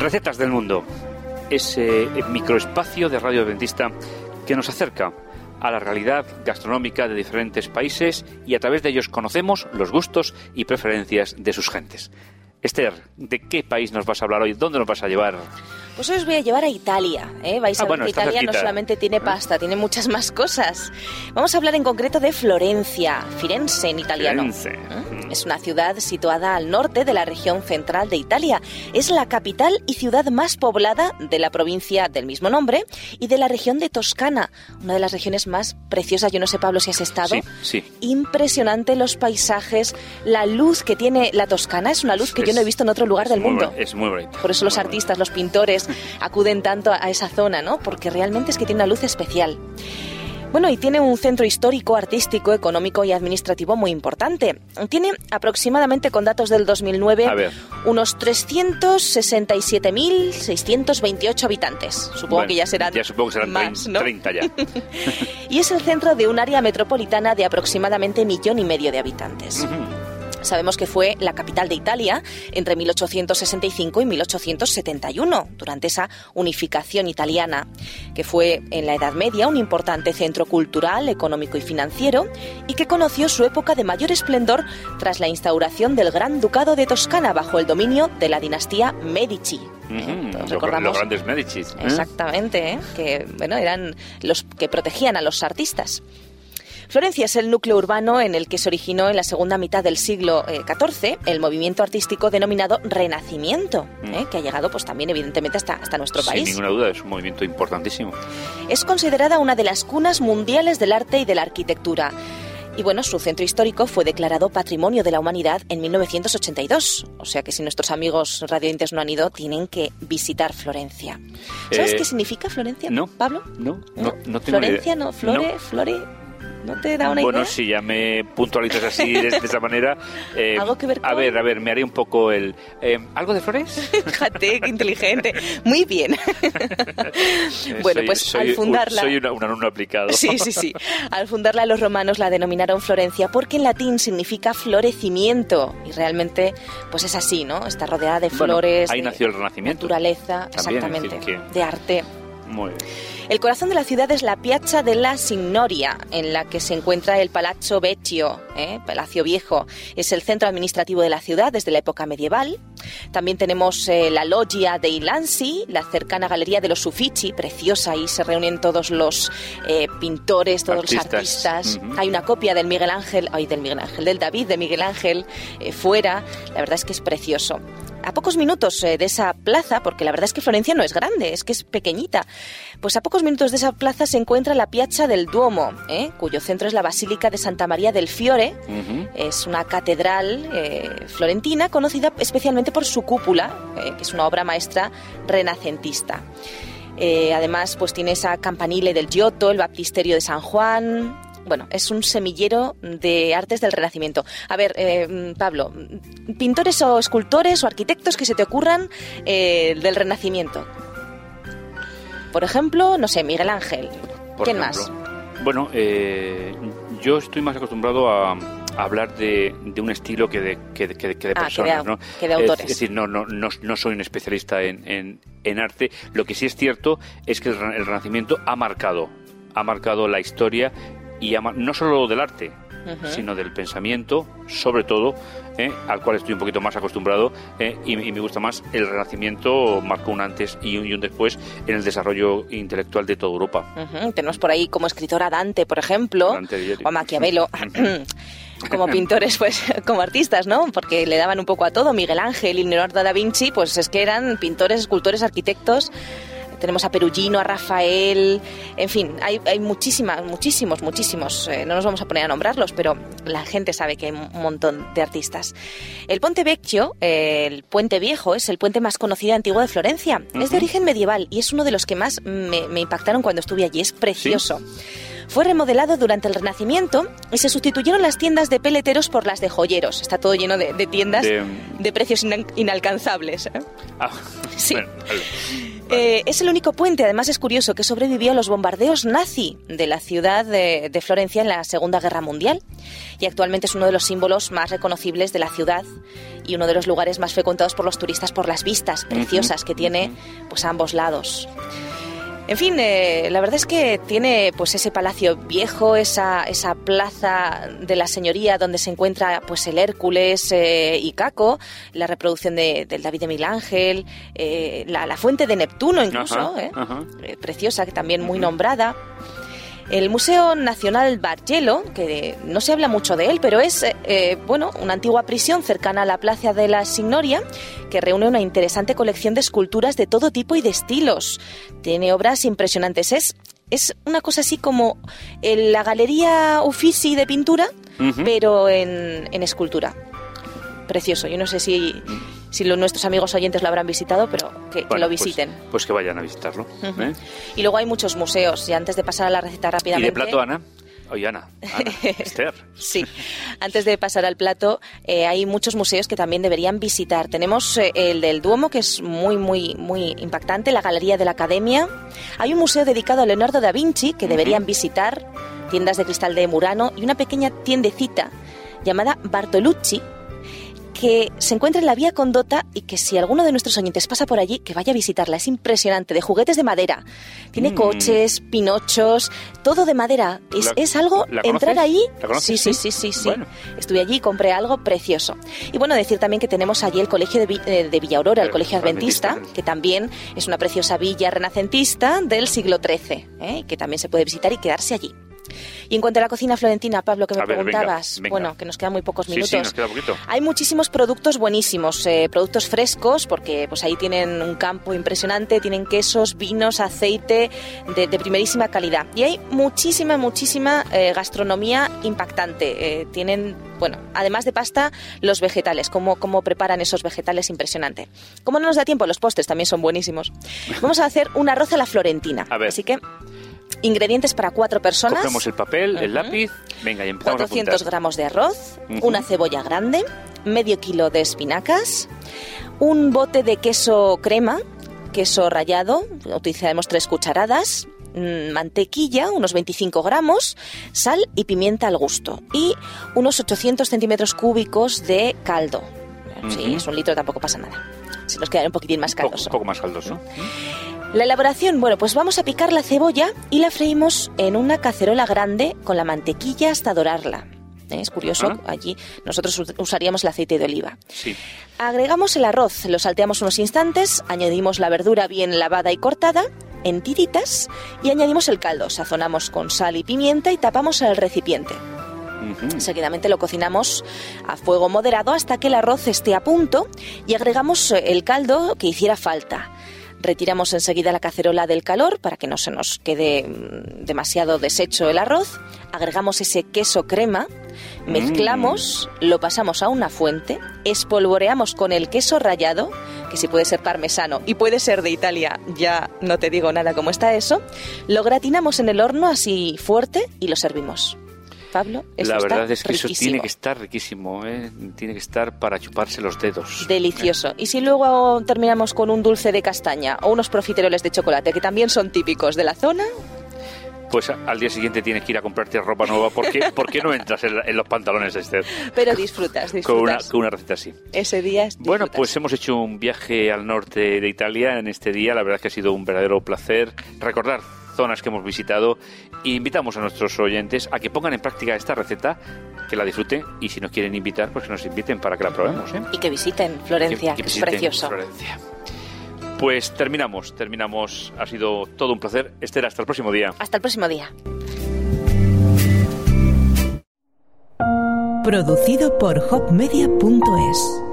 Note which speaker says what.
Speaker 1: Recetas del Mundo, ese microespacio de Radio Adventista que nos acerca a la realidad gastronómica de diferentes países y a través de ellos conocemos los gustos y preferencias de sus gentes. Esther, ¿de qué país nos vas a hablar hoy? ¿Dónde nos vas a llevar?
Speaker 2: Pues os voy a llevar a Italia. ¿eh? Vais a ah, ver que Italia no solamente tiene ¿Eh? pasta, tiene muchas más cosas. Vamos a hablar en concreto de Florencia, Firenze en italiano.
Speaker 1: Firenze.
Speaker 2: ¿Eh? Es una ciudad situada al norte de la región central de Italia. Es la capital y ciudad más poblada de la provincia del mismo nombre y de la región de Toscana, una de las regiones más preciosas. Yo no sé, Pablo, si has estado.
Speaker 1: Sí, sí.
Speaker 2: Impresionante los paisajes, la luz que tiene la Toscana es una luz que yo no he visto en otro lugar del mundo.
Speaker 1: Es muy bonito.
Speaker 2: Por eso los artistas, los pintores acuden tanto a esa zona, ¿no? Porque realmente es que tiene una luz especial. Bueno, y tiene un centro histórico, artístico, económico y administrativo muy importante. Tiene aproximadamente, con datos del 2009, unos 367.628 habitantes. Supongo que ya serán,
Speaker 1: ya supongo que serán más, 30 ya.
Speaker 2: y es el centro de un área metropolitana de aproximadamente millón y medio de habitantes. Sabemos que fue la capital de Italia entre 1865 y 1871, durante esa unificación italiana, que fue en la Edad Media un importante centro cultural, económico y financiero, y que conoció su época de mayor esplendor tras la instauración del Gran Ducado de Toscana bajo el dominio de la dinastía Medici.
Speaker 1: recordamos, los grandes Medici. ¿eh?
Speaker 2: Exactamente, ¿eh? que bueno, eran los que protegían a los artistas. Florencia es el núcleo urbano en el que se originó en la segunda mitad del siglo XIV eh, el movimiento artístico denominado Renacimiento, mm. eh, que ha llegado pues también evidentemente hasta, hasta nuestro país.
Speaker 1: Sin ninguna duda, es un movimiento importantísimo.
Speaker 2: Es considerada una de las cunas mundiales del arte y de la arquitectura. Y bueno, su centro histórico fue declarado Patrimonio de la Humanidad en 1982. O sea que si nuestros amigos radiointes no han ido, tienen que visitar Florencia. ¿Sabes eh, qué significa Florencia?
Speaker 1: No.
Speaker 2: ¿Pablo?
Speaker 1: No, no, no,
Speaker 2: Florencia, no, Flore, Flore. ¿No te da una
Speaker 1: bueno,
Speaker 2: idea?
Speaker 1: si ya me puntualizas así, de, esa manera...
Speaker 2: Eh, ¿Algo que ver con...?
Speaker 1: A ver, a ver, me haré un poco el... Eh, ¿Algo de flores?
Speaker 2: Fíjate, qué inteligente. Muy bien. bueno, pues al fundarla...
Speaker 1: soy un, alumno aplicado.
Speaker 2: sí, sí, sí. Al fundarla los romanos la denominaron Florencia porque en latín significa florecimiento. Y realmente, pues es así, ¿no? Está rodeada de flores...
Speaker 1: ahí nació el Renacimiento.
Speaker 2: Naturaleza, exactamente. De arte.
Speaker 1: Muy bien.
Speaker 2: El corazón de la ciudad es la Piazza della Signoria, en la que se encuentra el Palazzo Vecchio, ¿eh? Palacio Viejo. Es el centro administrativo de la ciudad desde la época medieval. También tenemos eh, la Loggia dei Lanzi, la cercana Galería de los Uffizi, preciosa, ahí se reúnen todos los eh, pintores, todos los artistas. Hay una copia del Miguel Ángel, ay, del Miguel Ángel, del David de Miguel Ángel fuera. La verdad es que es precioso a pocos minutos de esa plaza, porque la verdad es que Florencia no es grande, es que es pequeñita, pues a pocos minutos de esa plaza se encuentra la Piazza del Duomo, ¿eh? cuyo centro es la Basílica de Santa María del Fiore. Es una catedral eh, florentina conocida especialmente por su cúpula, eh, que es una obra maestra renacentista. además, pues tiene esa campanile del Giotto, el baptisterio de San Juan, bueno, es un semillero de artes del Renacimiento. A ver, Pablo, pintores o escultores o arquitectos que se te ocurran del Renacimiento. Por ejemplo, no sé, Miguel Ángel. ¿Quién más?
Speaker 1: Bueno, eh, yo estoy más acostumbrado a, hablar de, un estilo que de, que, de
Speaker 2: ah,
Speaker 1: personas, ¿no?
Speaker 2: Que de autores.
Speaker 1: Es, decir, no, no, no, soy un especialista en, en, arte. Lo que sí es cierto es que el, Renacimiento ha marcado, ha marcado la historia y no solo del arte, sino del pensamiento, sobre todo, ¿eh? al cual estoy un poquito más acostumbrado ¿eh? y, me gusta más. El Renacimiento marcó un antes y un, después en el desarrollo intelectual de toda Europa.
Speaker 2: Tenemos por ahí como escritora Dante, por ejemplo, o a Maquiavelo. como pintores, pues como artistas, ¿no? Porque le daban un poco a todo. Miguel Ángel y Leonardo da Vinci, pues es que eran pintores, escultores, arquitectos tenemos a Perugino, a Rafael, en fin, hay, hay muchísimas, muchísimos, muchísimos, eh, no nos vamos a poner a nombrarlos, pero la gente sabe que hay un montón de artistas. El Ponte Vecchio, el Puente Viejo, es el puente más conocido y antiguo de Florencia. Es de origen medieval y es uno de los que más me, impactaron cuando estuve allí, es precioso. Fue remodelado durante el Renacimiento y se sustituyeron las tiendas de peleteros por las de joyeros. Está todo lleno de, tiendas de... precios inalcanzables. ¿eh?
Speaker 1: Ah,
Speaker 2: sí. Eh, es el único puente, además es curioso, que sobrevivió a los bombardeos nazi de la ciudad de, de, Florencia en la Segunda Guerra Mundial. Y actualmente es uno de los símbolos más reconocibles de la ciudad y uno de los lugares más frecuentados por los turistas por las vistas preciosas que tiene pues a ambos lados. En fin, eh, la verdad es que tiene pues ese palacio viejo, esa, esa plaza de la señoría donde se encuentra pues el Hércules eh, y Caco, la reproducción de, del David de Milángel, eh, la, fuente de Neptuno incluso, preciosa, que también muy nombrada. El Museo Nacional Bargello, que no se habla mucho de él, pero es eh, bueno, una antigua prisión cercana a la Plaza de la Signoria, que reúne una interesante colección de esculturas de todo tipo y de estilos. Tiene obras impresionantes. Es, es una cosa así como la Galería Uffizi de pintura, pero en, en escultura. Precioso. Yo no sé si si nuestros amigos oyentes lo habrán visitado, pero que, lo
Speaker 1: pues,
Speaker 2: visiten.
Speaker 1: Pues, que vayan a visitarlo. ¿eh?
Speaker 2: Y luego hay muchos museos, y antes de pasar a la receta rápidamente...
Speaker 1: ¿Y de plato, Ana? Oye, Ana, Esther.
Speaker 2: sí, antes de pasar al plato, eh, hay muchos museos que también deberían visitar. Tenemos eh, el del Duomo, que es muy, muy, muy impactante, la Galería de la Academia. Hay un museo dedicado a Leonardo da Vinci que deberían visitar, tiendas de cristal de Murano y una pequeña tiendecita llamada Bartolucci, que se encuentra en la vía Condota y que si alguno de nuestros oyentes pasa por allí, que vaya a visitarla. Es impresionante, de juguetes de madera. Tiene mm. coches, pinochos, todo de madera. Es, algo, entrar ahí... sí, sí, sí, sí, sí. Estuve allí y compré algo precioso. Y bueno, decir también que tenemos allí el colegio de, eh, de Villa Aurora, el colegio adventista, que también es una preciosa villa renacentista del siglo XIII, ¿eh? que también se puede visitar y quedarse allí. Y en cuanto a la cocina florentina, Pablo, que me preguntabas, bueno, que nos quedan muy pocos minutos.
Speaker 1: Sí, nos queda poquito.
Speaker 2: Hay muchísimos productos buenísimos, eh, productos frescos, porque pues ahí tienen un campo impresionante, tienen quesos, vinos, aceite de, primerísima calidad. Y hay muchísima, muchísima eh, gastronomía impactante. Eh, tienen, bueno, además de pasta, los vegetales, cómo, cómo preparan esos vegetales, impresionante. Como no nos da tiempo, los postres también son buenísimos. Vamos a hacer un arroz a la florentina.
Speaker 1: A ver.
Speaker 2: Así que Ingredientes para cuatro personas.
Speaker 1: Cogemos el papel, el lápiz, venga y empezamos
Speaker 2: 400 gramos de arroz, una cebolla grande, medio kilo de espinacas, un bote de queso crema, queso rallado, utilizaremos tres cucharadas, mm, mantequilla, unos 25 gramos, sal y pimienta al gusto y unos 800 centímetros cúbicos de caldo. Si es un litro tampoco pasa nada. Se nos quedará un poquitín más caldoso.
Speaker 1: Un poco, más caldoso.
Speaker 2: La elaboración, bueno, pues vamos a picar la cebolla y la freímos en una cacerola grande con la mantequilla hasta dorarla. ¿Eh? Es curioso, ah. allí nosotros usaríamos el aceite de oliva.
Speaker 1: Sí.
Speaker 2: Agregamos el arroz, lo salteamos unos instantes, añadimos la verdura bien lavada y cortada en tiritas y añadimos el caldo. Sazonamos con sal y pimienta y tapamos el recipiente. Seguidamente lo cocinamos a fuego moderado hasta que el arroz esté a punto y agregamos el caldo que hiciera falta. Retiramos enseguida la cacerola del calor para que no se nos quede mm, demasiado deshecho el arroz. Agregamos ese queso crema, mezclamos, mm. lo pasamos a una fuente, espolvoreamos con el queso rallado, que si puede ser parmesano y puede ser de Italia, ya no te digo nada cómo está eso. Lo gratinamos en el horno así fuerte y lo servimos. Pablo,
Speaker 1: La verdad es que eso tiene que estar riquísimo, ¿eh? tiene que estar para chuparse los dedos.
Speaker 2: Delicioso. Y si luego terminamos con un dulce de castaña o unos profiteroles de chocolate, que también son típicos de la zona,
Speaker 1: pues al día siguiente tienes que ir a comprarte ropa nueva porque ¿por qué no entras en, los pantalones, Esther?
Speaker 2: Pero disfrutas, disfrutas.
Speaker 1: Con una, con una receta así.
Speaker 2: Ese día es
Speaker 1: Bueno, pues hemos hecho un viaje al norte de Italia en este día. La verdad es que ha sido un verdadero placer recordar zonas que hemos visitado e invitamos a nuestros oyentes a que pongan en práctica esta receta, que la disfruten y si nos quieren invitar, pues que nos inviten para que la probemos. ¿eh?
Speaker 2: Y que visiten Florencia, que, es precioso.
Speaker 1: Florencia. Pues terminamos, terminamos. Ha sido todo un placer. Esther, hasta el próximo día.
Speaker 2: Hasta el próximo día.
Speaker 3: Producido por hopmedia.es